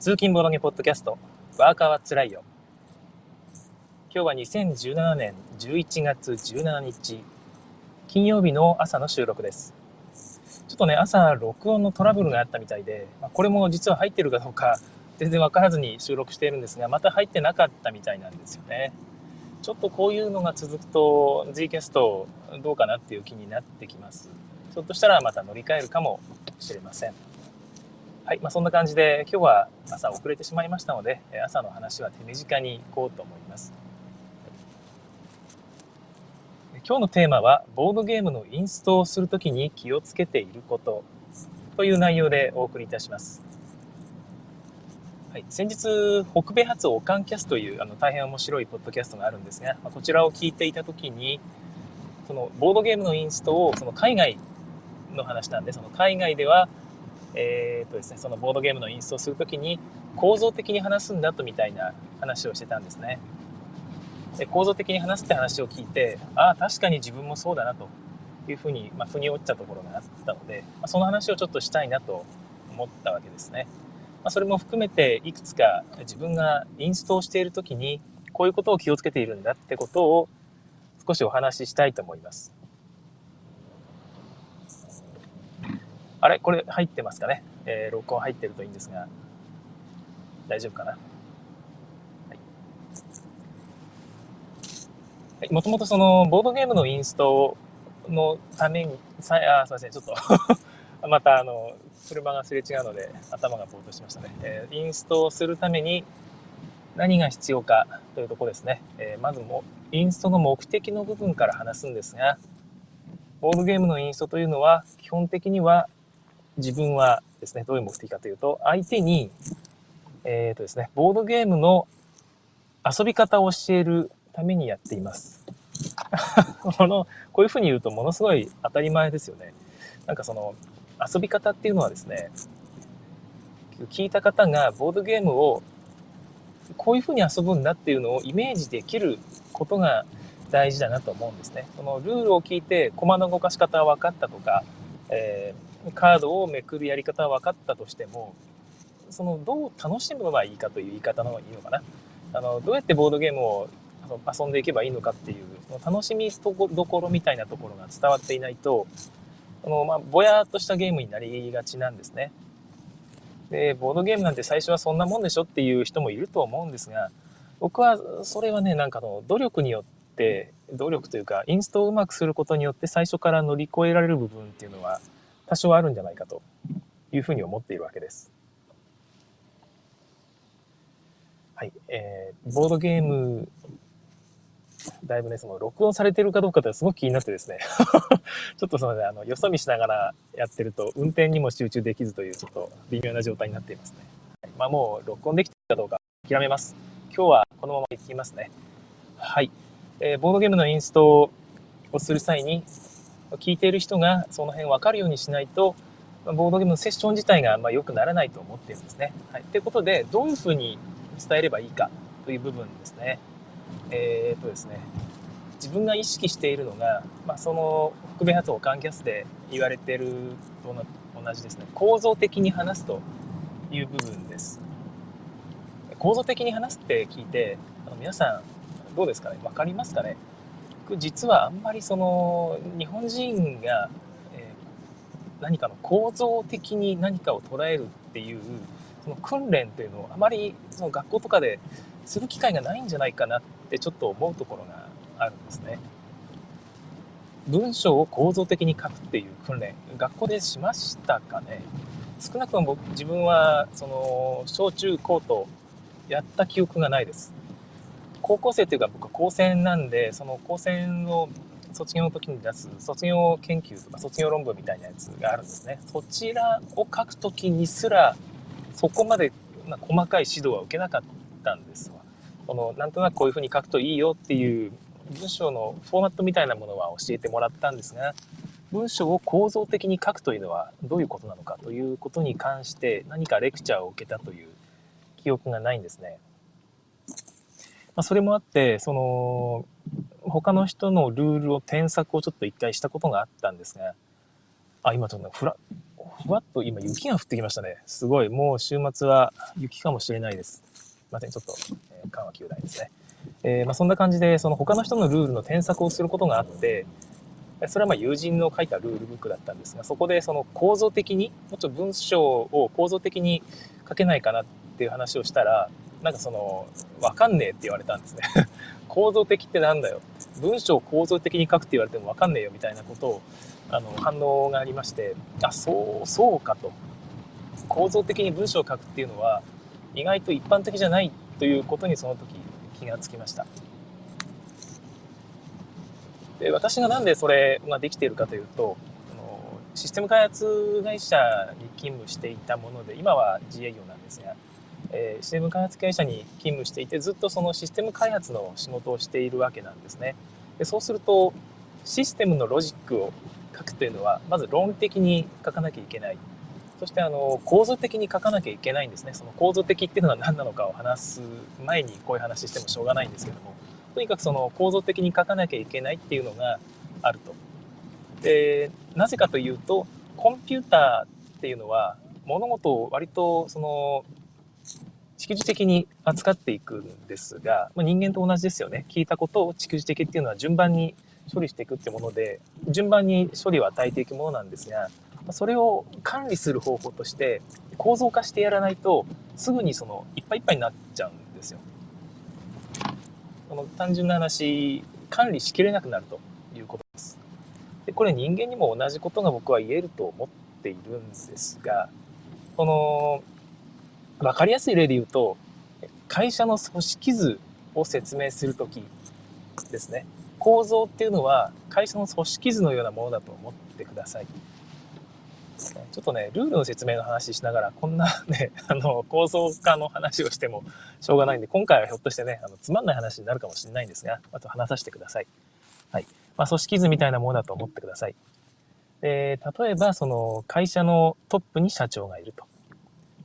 通勤ボロゲポッドキャスト、ワーカーはつらいよ。今日は2017年11月17日、金曜日の朝の収録です。ちょっとね、朝録音のトラブルがあったみたいで、まこれも実は入ってるかどうか全然わからずに収録しているんですが、また入ってなかったみたいなんですよね。ちょっとこういうのが続くと G キャストどうかなっていう気になってきます。ひょっとしたらまた乗り換えるかもしれません。はい、まあ、そんな感じで今日は朝遅れてしまいましたので朝の話は手短にいこうと思います。今日のテーマはボードゲームのインストをするときに気をつけていることという内容でお送りいたします。はい、先日北米発オカンキャスというあの大変面白いポッドキャストがあるんですが、まあ、こちらを聞いていたときにそのボードゲームのインストをその海外の話なんでその海外ではえーとですね、そのボードゲームのインストをするときに構造的に話すんだとみたいな話をしてたんですね。で構造的に話すって話を聞いて、ああ、確かに自分もそうだなというふうに、まあ、腑に落ちたところがあったので、まあ、その話をちょっとしたいなと思ったわけですね。まあ、それも含めていくつか自分がインストをしているときにこういうことを気をつけているんだってことを少しお話ししたいと思います。あれ？これ入ってますかね、えー、録音入ってるといいんですが、大丈夫かな？はい。もともとその、ボードゲームのインストのために、さあ、すいません、ちょっと。またあの、車がすれ違うので頭がぼーっとしましたね。えー、インストをするために何が必要かというとこですね。えー、まずも、インストの目的の部分から話すんですが、ボードゲームのインストというのは基本的には自分はですね、どういう目的かというと、相手に、えっ、ー、とですね、ボードゲームの遊び方を教えるためにやっています。この、こういうふうに言うとものすごい当たり前ですよね。なんかその、遊び方っていうのはですね、聞いた方がボードゲームをこういうふうに遊ぶんだっていうのをイメージできることが大事だなと思うんですね。そのルールを聞いて駒の動かし方は分かったとか、えーカードをめくるやり方は分かったとしても、そのどう楽しむのがいいかという言い方の方がいいのかな。あのどうやってボードゲームを遊んでいけばいいのかっていうその楽しみどころみたいなところが伝わっていないとあの、まあ、ぼやっとしたゲームになりがちなんですね。でボードゲームなんて最初はそんなもんでしょっていう人もいると思うんですが僕はそれはねなんかの努力によって努力というかインストをうまくすることによって最初から乗り越えられる部分っていうのは多少あるんじゃないかというふうに思っているわけです。はい、えー、ボードゲーム、だいぶね、その録音されてるかどうかってすごく気になってですね ちょっとそのね、あの、よそ見しながらやってると、運転にも集中できずという、ちょっと微妙な状態になっていますね。はい、まあもう、録音できてるかどうか諦めます。今日はこのまま行きますね。はい。えー、ボードゲームのインストをする際に、聞いている人がその辺分かるようにしないと、ボードゲームのセッション自体があんま良くならないと思ってるんですね。はい。ということで、どういうふうに伝えればいいかという部分ですね。えー、っとですね、自分が意識しているのが、まあ、その北米発音カンキャスで言われてると同じですね。構造的に話すという部分です。構造的に話すって聞いて、あの皆さんどうですかね？分かりますかね？僕実はあんまりその日本人が、えー、何かの構造的に何かを捉えるっていうその訓練っていうのをあまりその学校とかでする機会がないんじゃないかなってちょっと思うところがあるんですね。文章を構造的に書くっていう訓練学校でしましたかね少なくとも僕自分はその小中高とやった記憶がないです高校生というか僕は高専なんで、その高専の卒業の時に出す卒業研究とか卒業論文みたいなやつがあるんですね。そちらを書く時にすら、そこまで細かい指導は受けなかったんですわ。この、なんとなくこういうふうに書くといいよっていう文章のフォーマットみたいなものは教えてもらったんですが、文章を構造的に書くというのはどういうことなのかということに関して何かレクチャーを受けたという記憶がないんですね。まあ、それもあって、その、他の人のルールを添削をちょっと一回したことがあったんですが、あ、今ちょっとふら、ふわっと今雪が降ってきましたね。すごい。もう週末は雪かもしれないです。すいません。ちょっと、えー、緩和球大ですね。えー、まあ、そんな感じで、その他の人のルールの添削をすることがあって、それはま友人の書いたルールブックだったんですが、そこでその構造的に、もうちょっと文章を構造的に書けないかなっていう話をしたら、なんかその、わかんねえって言われたんですね。構造的ってなんだよ。文章を構造的に書くって言われてもわかんねえよみたいなことを、あの、反応がありまして、あ、そう、そうかと。構造的に文章を書くっていうのは、意外と一般的じゃないということにその時気がつきました。で私がなんでそれができているかというとシステム開発会社に勤務していたもので今は自営業なんですが、えー、システム開発会社に勤務していてずっとそのシステム開発の仕事をしているわけなんですね。でそうするとシステムのロジックを書くというのはまず論理的に書かなきゃいけない。そしてあの構造的に書かなきゃいけないんですね。その構造的っていうのは何なのかを話す前にこういう話してもしょうがないんですけども。とにかくその構造的に書かなきゃいけないっていうのがあると。で、なぜかというと、コンピューターっていうのは物事を割とその、蓄字的に扱っていくんですが、まあ、人間と同じですよね。聞いたことを蓄字的っていうのは順番に処理していくってもので、順番に処理を与えていくものなんですが、それを管理する方法として構造化してやらないと、すぐにそのいっぱいいっぱいになっちゃうんですよ。この単純な話、管理しきれなくなるということです。でこれ人間にも同じことが僕は言えると思っているんですが、この、わかりやすい例で言うと、会社の組織図を説明するときですね。構造っていうのは会社の組織図のようなものだと思ってください。ちょっとね、ルールの説明の話しながら、こんなね、あの、構造化の話をしてもしょうがないんで、今回はひょっとしてね、あの、つまんない話になるかもしれないんですが、あと話させてください。はい。まあ、組織図みたいなものだと思ってください。で、例えば、その、会社のトップに社長がいると。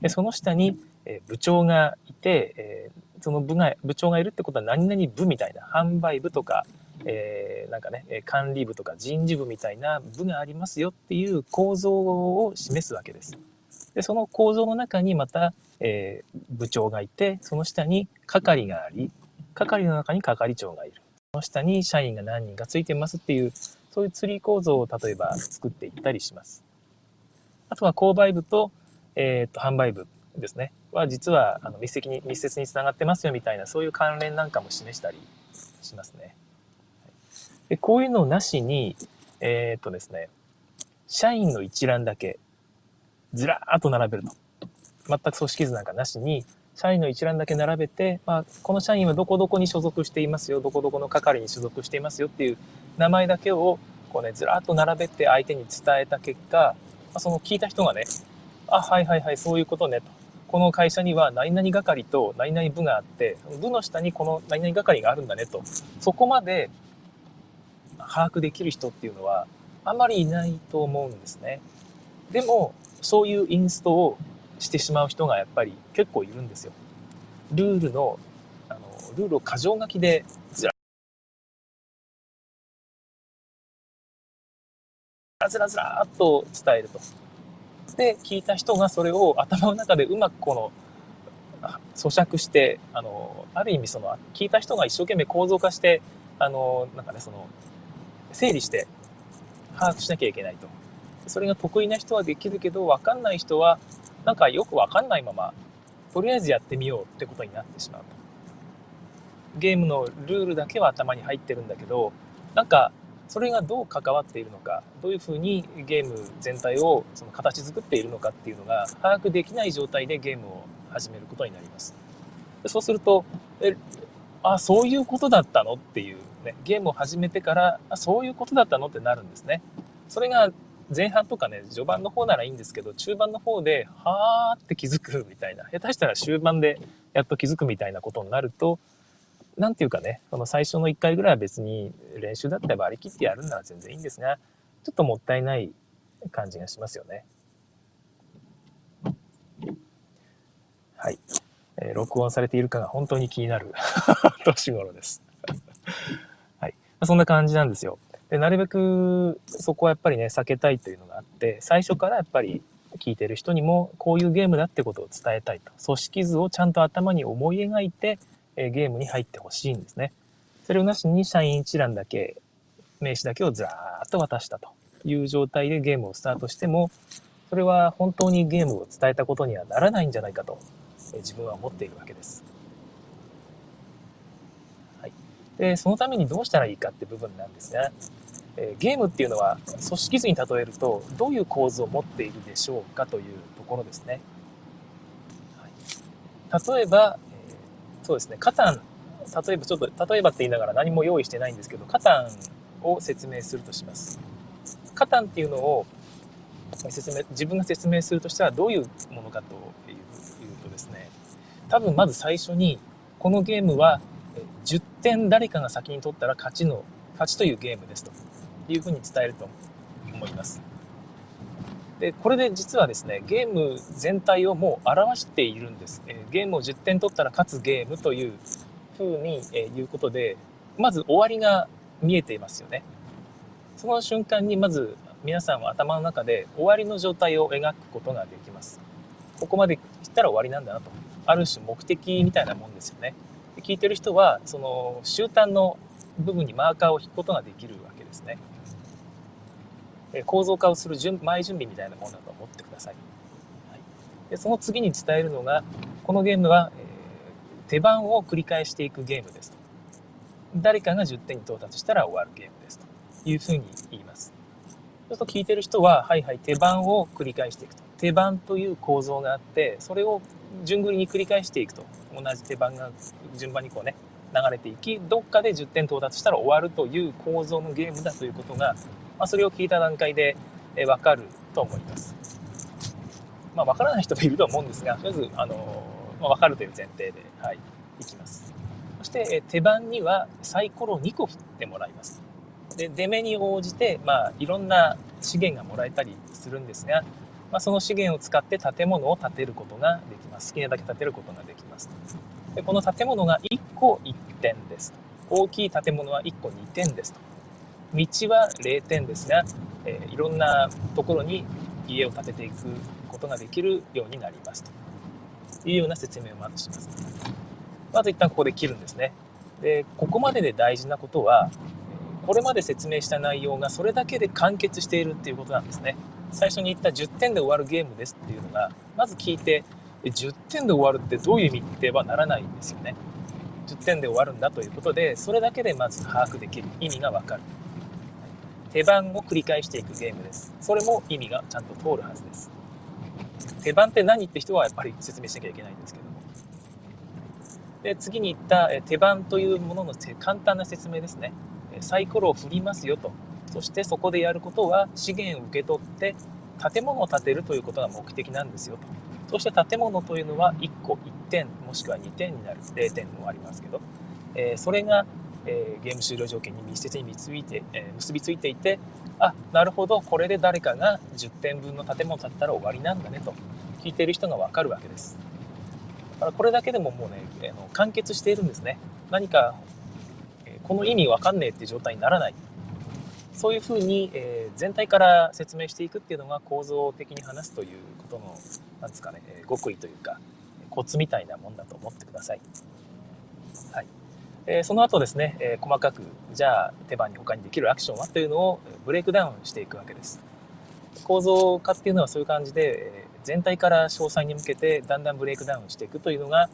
で、その下に、え部長がいて、えその部が、部長がいるってことは何々部みたいな、販売部とか、えー、なんかね、管理部とか人事部みたいな部がありますよっていう構造を示すわけです。で、その構造の中にまた、えー、部長がいて、その下に係があり、係の中に係長がいる。その下に社員が何人かついてますっていう、そういうツリー構造を例えば作っていったりします。あとは購買部と、えっ、と、販売部ですね。は実はあの密接に密接につながってますよみたいなそういう関連なんかも示したりしますね。でこういうのなしに、えー、っとですね、社員の一覧だけ、ずらーっと並べると。全く組織図なんかなしに、社員の一覧だけ並べて、まあ、この社員はどこどこに所属していますよ、どこどこの係に所属していますよっていう名前だけを、こうね、ずらーっと並べて相手に伝えた結果、まあ、その聞いた人がね、あ、はいはいはい、そういうことね、と。この会社には何々係と何々部があって、部の下にこの何々係があるんだねと。そこまで把握できる人っていうのはあまりいないと思うんですね。でも、そういうインストをしてしまう人がやっぱり結構いるんですよ。ルールの、あの、ルールを過剰書きでずらずらずらっと伝えると。で、聞いた人がそれを頭の中でうまくこの、咀嚼して、あの、ある意味その、聞いた人が一生懸命構造化して、あの、なんかね、その、整理して把握しなきゃいけないと。それが得意な人はできるけど、わかんない人は、なんかよくわかんないまま、とりあえずやってみようってことになってしまうと。ゲームのルールだけは頭に入ってるんだけど、なんか、それがどう関わっているのか、どういうふうにゲーム全体をその形作っているのかっていうのが把握できない状態でゲームを始めることになります。そうすると、え、あ、そういうことだったのっていうね、ゲームを始めてから、あ、そういうことだったのってなるんですね。それが前半とかね、序盤の方ならいいんですけど、中盤の方で、はーって気づくみたいな、下手したら終盤でやっと気づくみたいなことになると、なんていうかね、その最初の1回ぐらいは別に練習だったら割り切ってやるなら全然いいんですが、ちょっともったいない感じがしますよね。はい。えー、録音されているかが本当に気になる 年頃です。はいそんな感じなんですよ。でなるべくそこはやっぱりね避けたいというのがあって最初からやっぱり聞いてる人にもこういうゲームだってことを伝えたいと組織図をちゃんと頭に思い描いて、えゲームに入ってほしいんですねそれをなしに社員一覧だけ名刺だけをずらーっと渡したという状態でゲームをスタートしてもそれは本当にゲームを伝えたことにはならないんじゃないかとえ自分は思っているわけです。はい、でそのためにどうしたらいいかって部分なんですが、えゲームっていうのは組織図に例えるとどういう構図を持っているでしょうかというところですね。はい、例えば、そうですね、カタン、例えばちょっと、例えばって言いながら何も用意してないんですけど、カタンを説明するとします。カタンっていうのを説明、自分が説明するとしたらどういうものかというとですね、多分まず最初に、このゲームは10点誰かが先に取ったら勝ちの、勝ちというゲームですというふうに伝えると思います。で、これで実はですね、ゲーム全体をもう表しているんです。えゲームを10点取ったら勝つゲームというふうに、え言うことで、まず終わりが見えていますよね。その瞬間にまず皆さんは頭の中で終わりの状態を描くことができます。ここまで来たら終わりなんだなと。ある種目的みたいなもんですよね。聞いてる人は、その終端の部分にマーカーを引くことができるわけですね。構造化をする準前準備みたいなものだと思ってください。はい、でその次に伝えるのが、このゲームは、えー、手番を繰り返していくゲームですと。誰かが10点に到達したら終わるゲームですというふうに言います。ちょっと聞いてる人は、はいはい、手番を繰り返していくと。手番という構造があって、それを順繰りに繰り返していくと。同じ手番が順番にこうね、流れていき、どっかで10点到達したら終わるという構造のゲームだということが、まあ、それを聞いた段階でえわかると思います。まあ、わからない人もいると思うんですが、とりあえず、あの、まあ、わかるという前提で、はい、いきます。そして、え手番にはサイコロ2個振ってもらいます。で、出目に応じて、まあ、いろんな資源がもらえたりするんですが、まあ、その資源を使って建物を建てることができます。好きなだけ建てることができます。でこの建物が1個1点です。大きい建物は1個2点ですと。道は0点ですが、えー、いろんなところに家を建てていくことができるようになりますというような説明をまずします。まず一旦ここで切るんですね。で、ここまでで大事なことは、これまで説明した内容がそれだけで完結しているっていうことなんですね。最初に言った10点で終わるゲームですっていうのが、まず聞いて、10点で終わるってどういう意味ってはならないんですよね。10点で終わるんだということで、それだけでまず把握できる。意味がわかる。手番を繰り返していくゲームです。それも意味がちゃんと通るはずです。手番って何って人はやっぱり説明しなきゃいけないんですけども。で次に言った手番というものの簡単な説明ですね。サイコロを振りますよと。そしてそこでやることは資源を受け取って建物を建てるということが目的なんですよと。そして建物というのは1個1点もしくは2点になる0点もありますけど、え、それが、えー、ゲーム終了条件に密接に結びて、えー、結びついていてあなるほどこれで誰かが10点分の建物建てたら終わりなんだねと聞いている人が分かるわけですだからこれだけでももうね、えー、完結しているんですね何かえこの意味わかんねえって状態にならない。そういうふうに、え、全体から説明していくっていうのが構造的に話すということの、なんですかね、え極意というか、コツみたいなもんだと思ってくださ。い。え、その後ですね、え、細かく、じゃあ手番に他にできるアクションはというのをブレイクダウンしていくわけです。構造化っていうのはそういう感じで、全体から詳細に向けてだんだんブレイクダウンしていくというのが、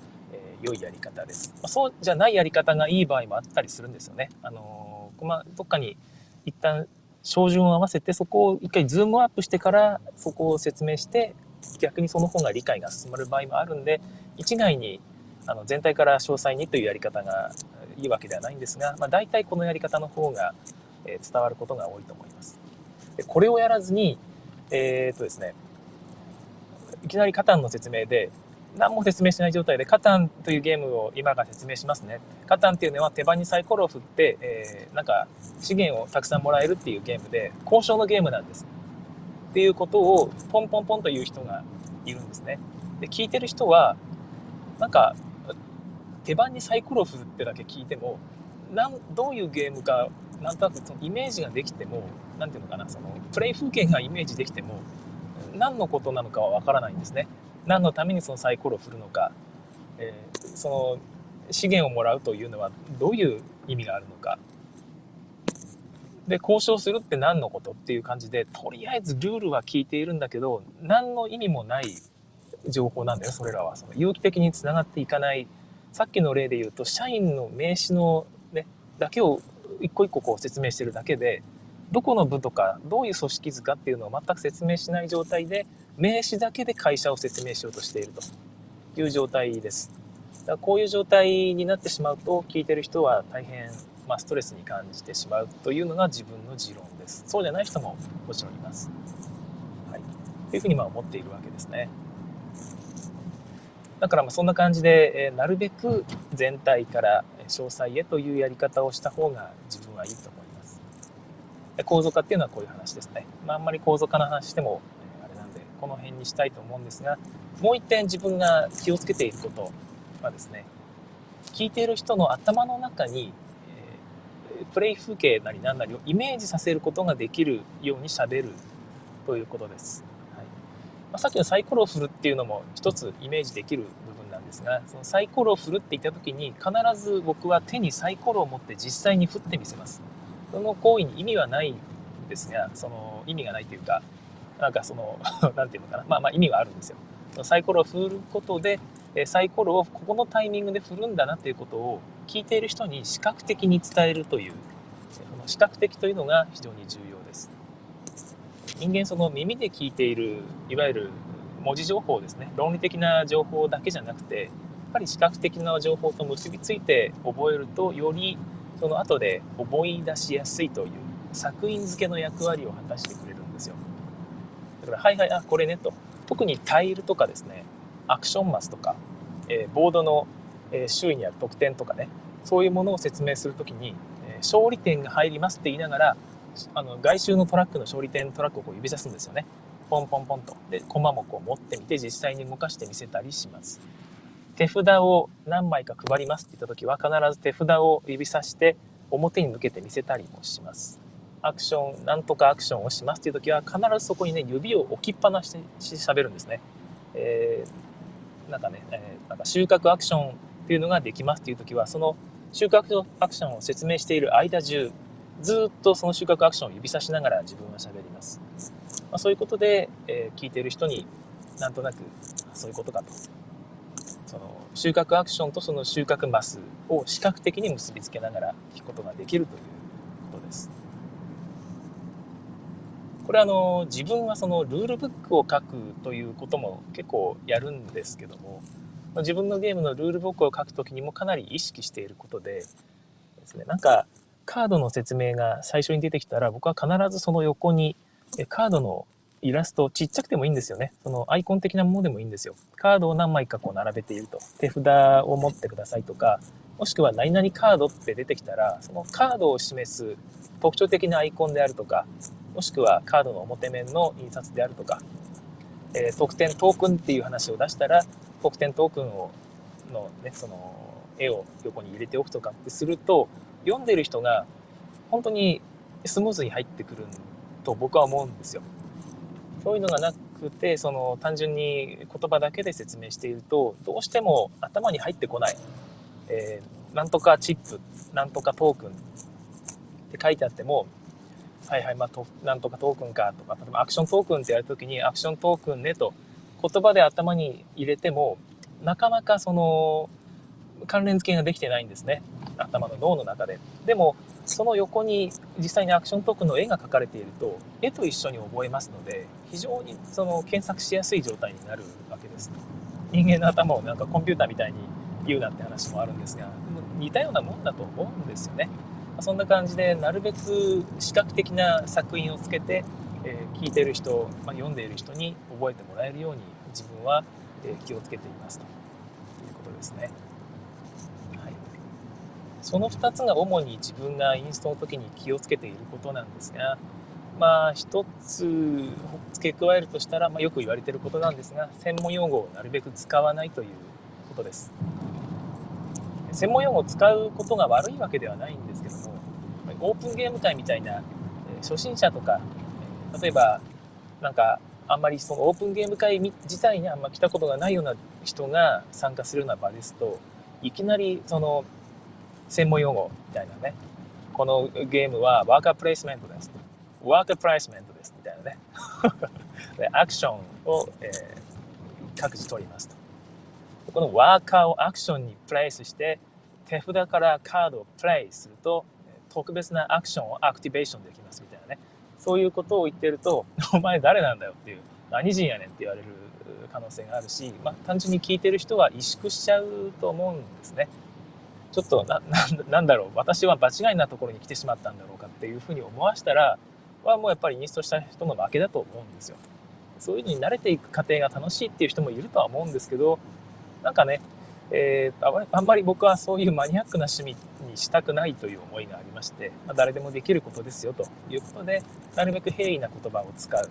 良いやり方です。ま、そうじゃないやり方がいい場合もあったりするんですよね。あの、ま、どっかに一旦照準を合わせてそこを一回ズームアップしてからそこを説明して逆にその方が理解が進まる場合もあるんで一概にあの全体から詳細にというやり方がいいわけではないんですが、まあ、大体このやり方の方が伝わることが多いと思います。でこれをやらずに、えー、っとですね、いきなりカタンの説明で何も説明しない状態で、カタンというゲームを今から説明しますね。カタンっていうのは手番にサイコロを振って、えー、なんか資源をたくさんもらえるっていうゲームで、交渉のゲームなんです。っていうことをポンポンポンと言う人がいるんですね。で、聞いてる人は、なんか、手番にサイコロを振るってだけ聞いても、なんどういうゲームかなんとなくそのイメージができても何ていうのかなそのプレイ風景がイメージできても何のことなのかはわからないんですね。何のためにそのサイコロを振るのか、えー、その資源をもらうというのはどういう意味があるのか。で交渉するって何のことっていう感じでとりあえずルールは聞いているんだけど何の意味もない情報なんだよそれらは。その有機的につながっていかないさっきの例で言うと社員の名刺の、ね、だけを一個一個こう説明してるだけでどこの部とかどういう組織図かっていうのを全く説明しない状態で名刺だけで会社を説明しようとしているという状態です。だからこういう状態になってしまうと聞いてる人は大変、まあ、ストレスに感じてしまうというのが自分の持論です。そうじゃない人ももちろんいます。はい。というふうにまあ思っているわけですね。だからまあそんな感じで、えなるべく全体から詳細へというやり方をした方が自分はいいと思います。構造化っていうのはこういう話ですね。まあ、あんまり構造化の話しても、えあれなんで、この辺にしたいと思うんですが、もう一点自分が気をつけていることはですね、聞いている人の頭の中に、えプレイ風景なり何なりをイメージさせることができるようにしゃべるということです。まあ、さっきのサイコロを振るっていうのも一つイメージできる部分なんですがそのサイコロを振るって言った時に必ず僕は手にサイコロを持って実際に振ってみせます。その行為に意味はないんですがその意味がないというかなんかその 何て言うのかな。まあまあ意味はあるんですよ。サイコロを振ることでサイコロをここのタイミングで振るんだなということを聞いている人に視覚的に伝えるというその視覚的というのが非常に重要。人間その耳で聞いているいわゆる文字情報ですね。論理的な情報だけじゃなくてやっぱり視覚的な情報と結びついて覚えるとよりその後で思い出しやすいという作品付けの役割を果たしてくれるんですよ。だからはいはいあこれねと。特にタイルとかですねアクションマスとか、えー、ボードの、え、周囲にある得点とかねそういうものを説明する時に、えー、勝利点が入りますって言いながらあの外周のトラックの勝利点トラックをこう指さすんですよね。ポンポンポンと。で、駒もこう持ってみて実際に動かしてみせたりします。手札を何枚か配りますって言った時は必ず手札を指さして表に向けて見せたりもします。アクション、なんとかアクションをしますっていう時は必ずそこにね、指を置きっぱなしに喋るんですね。えー、なんかね、えー、なんか収穫アクションっていうのができますっていう時は、その収穫アクションを説明している間中、ずっとその収穫アクションを指さしながら自分は喋ります。まあ、そういうことで、えー、聞いている人になんとなくそういうことかと。その収穫アクションとその収穫マスを視覚的に結びつけながら聞くことができるということです。これあの自分はそのルールブックを書くということも結構やるんですけども自分のゲームのルールブックを書くときにもかなり意識していることでですねなんかカードの説明が最初に出てきたら、僕は必ずその横にカードのイラスト、ちっちゃくてもいいんですよね。そのアイコン的なものでもいいんですよ。カードを何枚かこう並べていると。手札を持ってくださいとか、もしくは何々カードって出てきたら、そのカードを示す特徴的なアイコンであるとか、もしくはカードの表面の印刷であるとか、えー、特典トークンっていう話を出したら、特典トークンをのね、その絵を横に入れておくとかってすると、読んでる人が本当にスムーズに入ってくると僕は思うんですよ。そういうのがなくてその単純に言葉だけで説明しているとどうしても頭に入ってこない、えー、なんとかチップなんとかトークンって書いてあってもはいはいまあとなんとかトークンかとか例えばアクショントークンってやるときにアクショントークンねと言葉で頭に入れてもなかなかその関連付けができてないんですね。頭の脳の中で。でも、その横に実際にアクショントークンの絵が描かれていると、絵と一緒に覚えますので、非常にその検索しやすい状態になるわけです。人間の頭をなんかコンピューターみたいに言うなって話もあるんですが、似たようなもんだと思うんですよね。そんな感じで、なるべく視覚的な作品をつけて、えー、聞いてる人、まあ、読んでいる人に覚えてもらえるように自分は、え気をつけていますということですね。その2つが主に自分がインストの時に気をつけていることなんですが、まあ、1つ付け加えるとしたら、まあ、よく言われていることなんですが、専門用語をなるべく使わないということです。専門用語を使うことが悪いわけではないんですけども、オープンゲーム会みたいな、初心者とか、例えば、なんか、あんまりそのオープンゲーム会自体にあんま来たことがないような人が参加するような場ですと、いきなりその専門用語みたいなね、このゲームはワーカープレイスメントです。ワーカープレイスメントですみたいなね。でアクションを、えー、各自取りますと。このワーカーをアクションにプレイスして、手札からカードをプレイすると、特別なアクションをアクティベーションできますみたいなね。そういうことを言ってると、お前誰なんだよっていう、何人やねんって言われる可能性があるし、まあ、単純に聞いてる人は萎縮しちゃうと思うんですね。ちょっとな、なんだろう、私は場違いなところに来てしまったんだろうかっていうふうに思わしたら、はもうやっぱりインストした人の負けだと思うんですよ。そういうふうに慣れていく過程が楽しいっていう人もいるとは思うんですけど、なんかね、えー、あんまり僕はそういうマニアックな趣味にしたくないという思いがありまして、まあ、誰でもできることですよということで、なるべく平易な言葉を使う。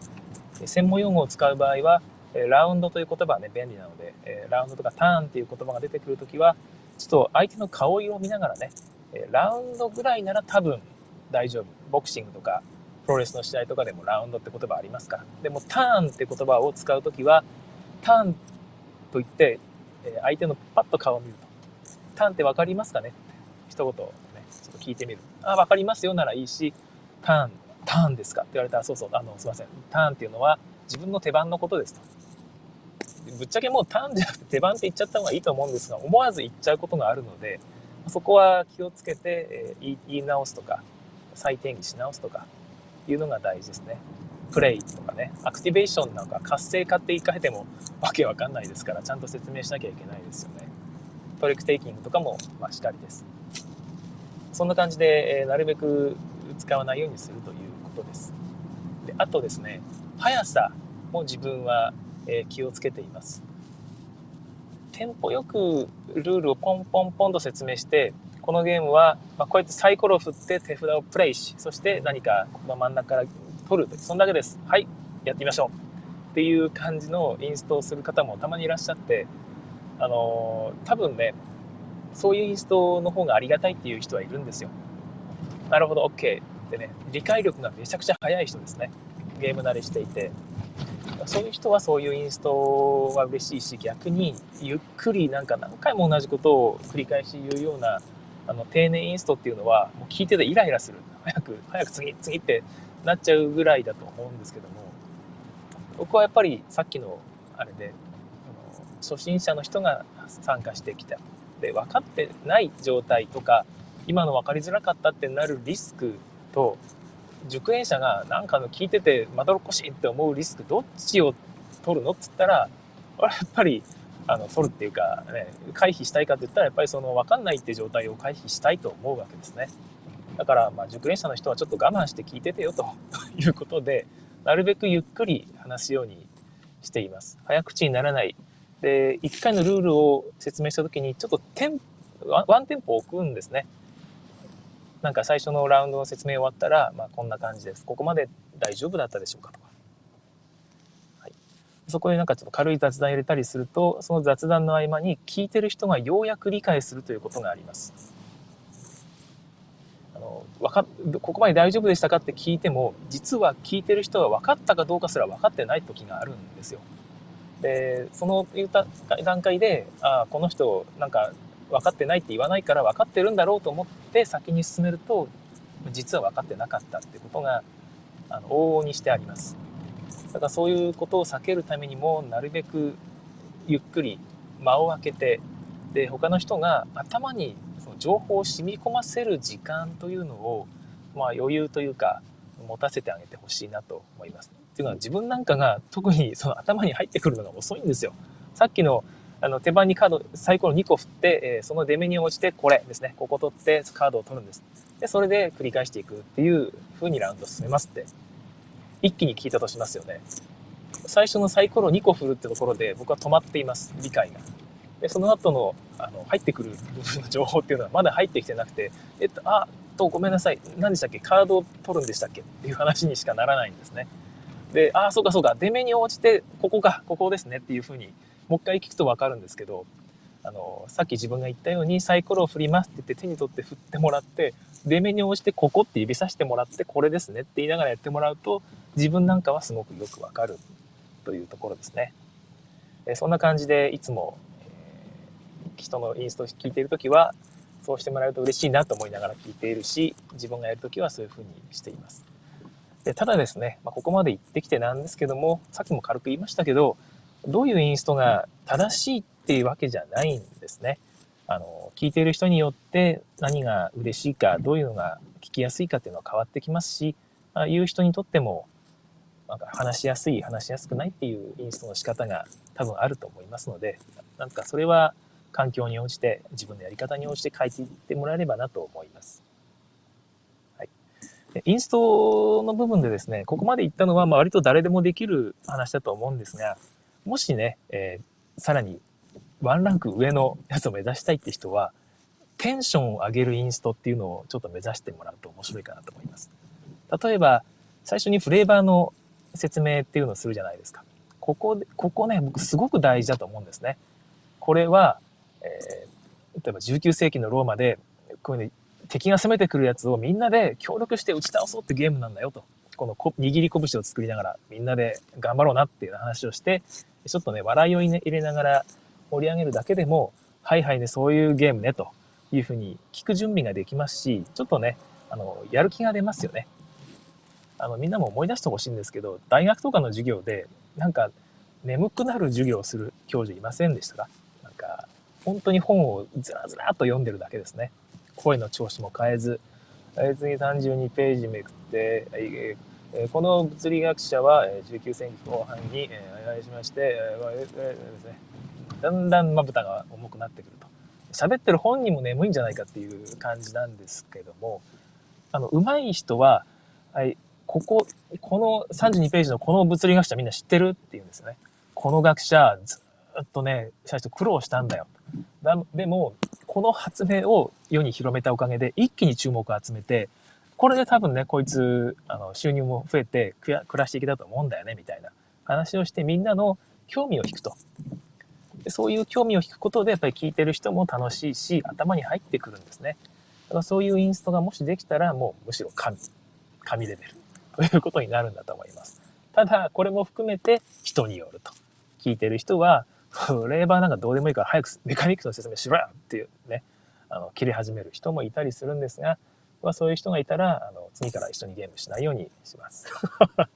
専門用語を使う場合は、ラウンドという言葉はね、便利なので、ラウンドとかターンっていう言葉が出てくるときは、ちょっと相手の顔色を見ながらね、ラウンドぐらいなら多分大丈夫。ボクシングとか、プロレスの試合とかでもラウンドって言葉ありますから。でもターンって言葉を使うときは、ターンと言って、相手のパッと顔を見ると。ターンって分かりますかね？一言ね、ちょっと聞いてみる。あ、分かりますよならいいし、ターン、ターンですか？って言われたら、そうそう、あの、すいません。ターンっていうのは自分の手番のことですと。ぶっちゃけもうターンじゃなくて手番って言っちゃった方がいいと思うんですが、思わず言っちゃうことがあるので、そこは気をつけて、え言い直すとか、再定義し直すとか、いうのが大事ですね。プレイとかね、アクティベーションなんか活性化って言い換えてもわけわかんないですから、ちゃんと説明しなきゃいけないですよね。トリックテイキングとかも、まあ、しかりです。そんな感じで、え、なるべく使わないようにするということです。であとですね、速さも自分はえ気をつけています。テンポよくルールをポンポンポンと説明して、このゲームは、まこうやってサイコロを振って手札をプレイし、そして何かこの真ん中から取る。そんだけです。はい、やってみましょう。っていう感じのインストをする方もたまにいらっしゃって、あのー、多分ね、そういうインストの方がありがたいっていう人はいるんですよ。なるほど、OK ってね、理解力がめちゃくちゃ速い人ですね。ゲーム慣れしていて、そういう人はそういうインストは嬉しいし逆にゆっくりなんか何回も同じことを繰り返し言うようなあの丁寧インストっていうのはもう聞いててイライラする。早く 早く次次ってなっちゃうぐらいだと思うんですけども僕はやっぱりさっきのあれで初心者の人が参加してきた。で分かってない状態とか今の分かりづらかったってなるリスクと熟練者がなんかの聞いててまどろっこしいって思うリスクどっちを取るのっつったら俺はやっぱりあの取るっていうか、ね、回避したいかって言ったらやっぱりその分かんないって状態を回避したいと思うわけですね。だからまあ熟練者の人はちょっと我慢して聞いててよと いうことでなるべくゆっくり話すようにしています。早口にならない。で1回のルールを説明した時にちょっとテンワンテンポ置くんですね。なんか最初のラウンドの説明終わったら、まあ、こんな感じです。ここまで大丈夫だったでしょうかとか。はい、そこでなんかちょっと軽い雑談入れたりすると、その雑談の合間に聞いてる人がようやく理解するということがあります。あのわかここまで大丈夫でしたかって聞いても、実は聞いてる人は分かったかどうかすら分かってない時があるんですよ。で、その言った段階で、ああ、この人なんか分かってないって言わないから分かってるんだろうと思って先に進めると実は分かってなかったってことがあの往々にしてありますだからそういうことを避けるためにもなるべくゆっくり間を空けてで他の人が頭にその情報を染み込ませる時間というのを、まあ、余裕というか持たせてあげてほしいなと思います。っていうのは自分なんかが特にその頭に入ってくるのが遅いんですよ。さっきのあの、手番にカード、サイコロ2個振って、えー、その出目に応じてこれですね。ここ取ってカードを取るんです。で、それで繰り返していくっていう風にラウンド進めますって、一気に聞いたとしますよね。最初のサイコロ2個振るってところで僕は止まっています。理解が。で、その後の、あの、入ってくる部分の情報っていうのはまだ入ってきてなくて、えっと、あ、と、ごめんなさい。何でしたっけ？カードを取るんでしたっけ？っていう話にしかならないんですね。で、ああ、そうかそうか。出目に応じて、ここか、ここですねっていう風にもう一回聞くと分かるんですけどあの、さっき自分が言ったようにサイコロを振りますって言って手に取って振ってもらって、出目に応じてここって指さしてもらって、これですねって言いながらやってもらうと、自分なんかはすごくよくわかるというところですね。えそんな感じでいつも、えー、人のインストを聞いているときは、そうしてもらえると嬉しいなと思いながら聞いているし、自分がやるときはそういうふうにしています。でただですね、まあ、ここまで言ってきてなんですけども、さっきも軽く言いましたけど、どういうインストが正しいっていうわけじゃないんですね。あの、聞いている人によって何が嬉しいか、どういうのが聞きやすいかっていうのは変わってきますし、あ言う人にとっても、なんか話しやすい、話しやすくないっていうインストの仕方が多分あると思いますので、なんかそれは環境に応じて、自分のやり方に応じて変えていってもらえればなと思います。はい。インストの部分でですね、ここまで言ったのは、まあ、割と誰でもできる話だと思うんですが、もしね、えー、さらにワンランク上のやつを目指したいって人は、テンションを上げるインストっていうのをちょっと目指してもらうと面白いかなと思います。例えば、最初にフレーバーの説明っていうのをするじゃないですか。ここで、ここね、僕すごく大事だと思うんですね。これは、えー、例えば19世紀のローマで、こういうね、敵が攻めてくるやつをみんなで協力して打ち倒そうってゲームなんだよと。この握り拳を作りながらみんなで頑張ろうなっていう話をして、ちょっとね、笑いを入れながら盛り上げるだけでも、はいはいね、そういうゲームね、というふうに聞く準備ができますし、ちょっとね、あの、やる気が出ますよね。あの、みんなも思い出してほしいんですけど、大学とかの授業で、なんか、眠くなる授業をする教授いませんでしたか？なんか、本当に本をずらずらっと読んでるだけですね。声の調子も変えず、え次32ページめくって、え、この物理学者は19世紀後半に、え、お願いしまして、え、ですね、だんだんまぶたが重くなってくると。喋ってる本人も眠いんじゃないかっていう感じなんですけども、あの、上手い人は、はい、ここ、この32ページのこの物理学者みんな知ってるって言うんですよね。この学者、ずっとね、最初苦労したんだよ。だでも、この発明を世に広めたおかげで、一気に注目を集めて、これで多分ね、こいつ、あの、収入も増えて、暮らしていけたと思うんだよね、みたいな話をして、みんなの興味を引くと。でそういう興味を引くことでやっぱり聞いてる人も楽しいし頭に入ってくるんですね。だからそういうインストがもしできたらもうむしろ神神レベルということになるんだと思います。ただこれも含めて人によると。聞いてる人はレーバーなんかどうでもいいから早くメカニックの説明しろよっていうねあの切り始める人もいたりするんですがまあ、そういう人がいたらあの次から一緒にゲームしないようにします こ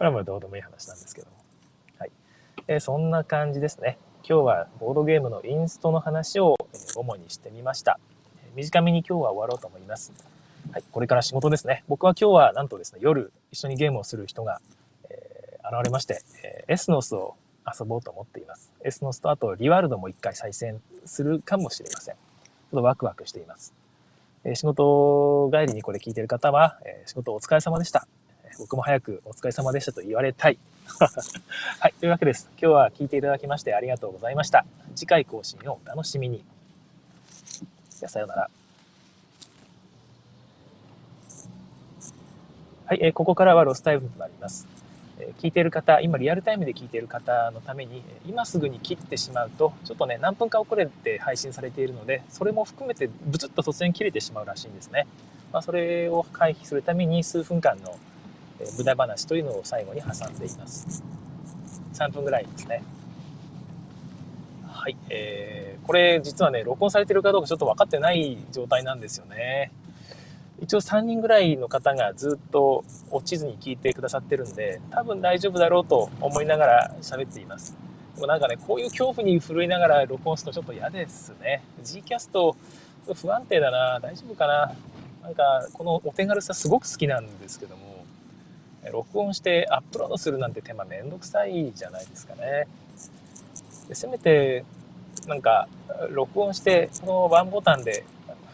れはもうどうでもいい話なんですけどもえそんな感じですね。今日はボードゲームのインストの話を主にしてみました。短めに今日は終わろうと思います。はい、これから仕事ですね。僕は今日はなんとですね、夜一緒にゲームをする人が、えー、現れまして、えー、エスノスを遊ぼうと思っています。エスノスとあとリワールドも一回再戦するかもしれません。ちょっとワクワクしています。え、仕事帰りにこれ聞いてる方は、え仕事お疲れ様でした。僕も早くお疲れ様でしたと言われたい。はい、というわけです。今日は聞いていただきましてありがとうございました。次回更新をお楽しみに。さようなら。はい、えー、ここからはロスタイムとなります。聞いている方、今リアルタイムで聞いている方のために、今すぐに切ってしまうと、ちょっとね、何分か遅れて配信されているので、それも含めてブツッと突然切れてしまうらしいんですね。まあ、それを回避するために数分間の無駄話というのを最後に挟んでいます。3分ぐらいですね。はい。えー、これ実はね、録音されてるかどうかちょっと分かってない状態なんですよね。一応3人ぐらいの方がずっと落ちずに聞いてくださってるんで、多分大丈夫だろうと思いながら喋っています。でもなんかね、こういう恐怖に震えながら録音するとちょっと嫌ですね。G キャスト不安定だな。大丈夫かな。なんかこのお手軽さすごく好きなんですけども、録音してアップロードするなんて手間めんどくさいじゃないですかね。でせめて、なんか、録音して、そのワンボタンで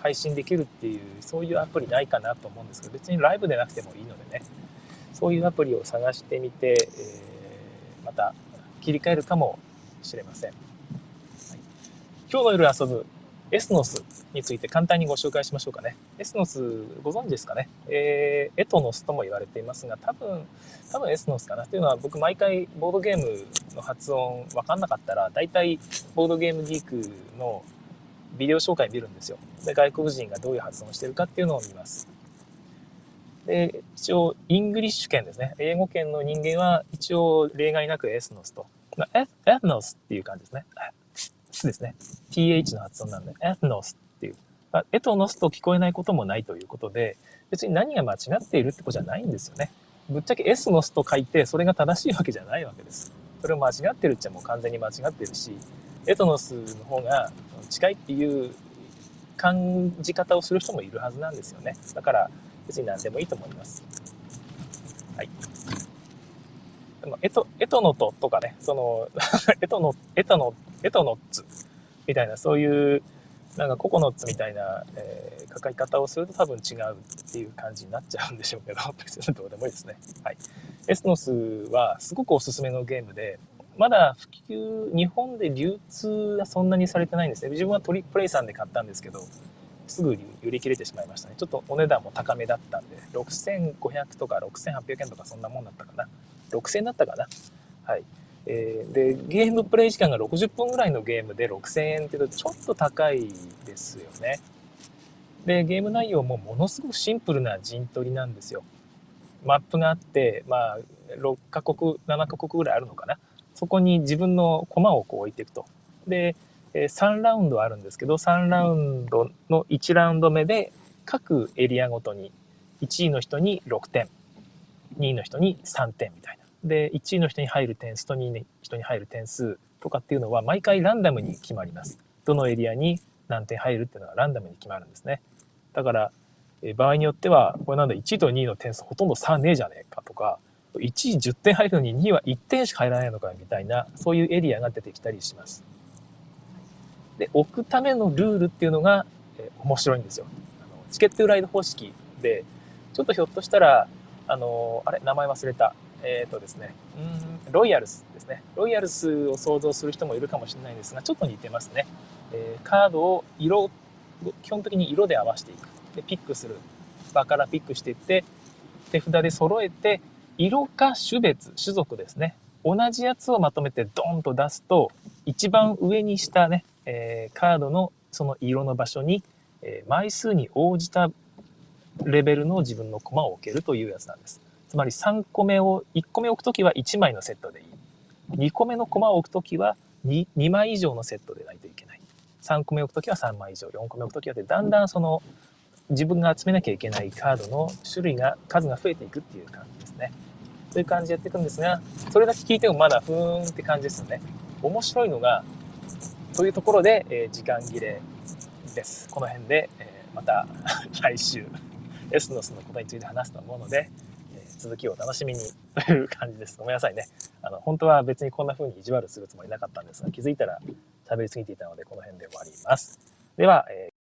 配信できるっていう、そういうアプリないかなと思うんですけど、別にライブでなくてもいいのでね、そういうアプリを探してみて、えー、また切り替えるかもしれません。はい、今日の夜遊ぶエスノスについて簡単にご紹介しましょうかね。エスノスご存知ですかね、えー、エトノスとも言われていますが、多分、多分エスノスかな。というのは僕毎回ボードゲームの発音わかんなかったら、大体ボードゲームギークのビデオ紹介見るんですよ。で、外国人がどういう発音してるかっていうのを見ます。で、一応、 English 圏ですね。英語圏の人間は一応例外なくエスノスと。エエノスっていう感じですね。スですね。th の発音なんで、エトノスっていう。エトノスと聞こえないこともないということで、別に何が間違っているってことじゃないんですよね。ぶっちゃけエスノスと書いて、それが正しいわけじゃないわけです。それを間違ってるっちゃもう完全に間違ってるし、エトノスの方が近いっていう感じ方をする人もいるはずなんですよね。だから別に何でもいいと思います。はい。でもエト、エトノトとかね、その、エトノ、エトノ、エトノッツみたいな、そういう、なんかココノッツみたいな、えー、書き方をすると多分違うっていう感じになっちゃうんでしょうけど、別にどうでもいいですね。はい。エスノスはすごくおすすめのゲームで、まだ普及、日本で流通はそんなにされてないんですね。自分はトリプレイさんで買ったんですけど、すぐに売り切れてしまいましたね。ちょっとお値段も高めだったんで、6500とか6800円とかそんなもんだったかな。6000だったかな。はい。えー、で、ゲームプレイ時間が60分ぐらいのゲームで6000円っていうとちょっと高いですよね。で、ゲーム内容もものすごくシンプルな陣取りなんですよ。マップがあって、まあ、6カ国、7カ国ぐらいあるのかな。そこに自分の駒をこう置いていくと。で、3ラウンドあるんですけど、3ラウンドの1ラウンド目で各エリアごとに1位の人に6点、2位の人に3点みたいな。で、1位の人に入る点数と2位の人に入る点数とかっていうのは毎回ランダムに決まります。どのエリアに何点入るっていうのはランダムに決まるんですね。だから、え場合によっては、これなんだ、1位と2位の点数ほとんど差ねえじゃねえかとか、1位10点入るのに2位は1点しか入らないのかみたいな、そういうエリアが出てきたりします。で、置くためのルールっていうのが、え面白いんですよ。あのチケットライド方式で、ちょっとひょっとしたら、あの、あれ、名前忘れた。えっ、ー、とですね、うん、ロイヤルスですね。ロイヤルスを想像する人もいるかもしれないんですが、ちょっと似てますね。えー、カードを色、基本的に色で合わせていく。で、ピックする。場からピックしていって、手札で揃えて、色か種別、種族ですね。同じやつをまとめてドンと出すと、一番上にしたね、えー、カードのその色の場所に、えー、枚数に応じたレベルの自分の駒を置けるというやつなんです。つまり3個目を、1個目置くときは1枚のセットでいい。2個目の駒を置くときは 2, 2枚以上のセットでないといけない。3個目置くときは3枚以上、4個目置くときはで、だんだんその自分が集めなきゃいけないカードの種類が、数が増えていくっていう感じですね。そういう感じでやっていくんですが、それだけ聞いてもまだふーんって感じですよね。面白いのが、というところで、えー、時間切れです。この辺で、えー、また 来週、エスノスのことについて話すと思うので、え続きをお楽しみにという感じです。ごめんなさいね。あの、本当は別にこんな風に意地悪するつもりなかったんですが、気づいたら喋りすぎていたので、この辺で終わります。では、えー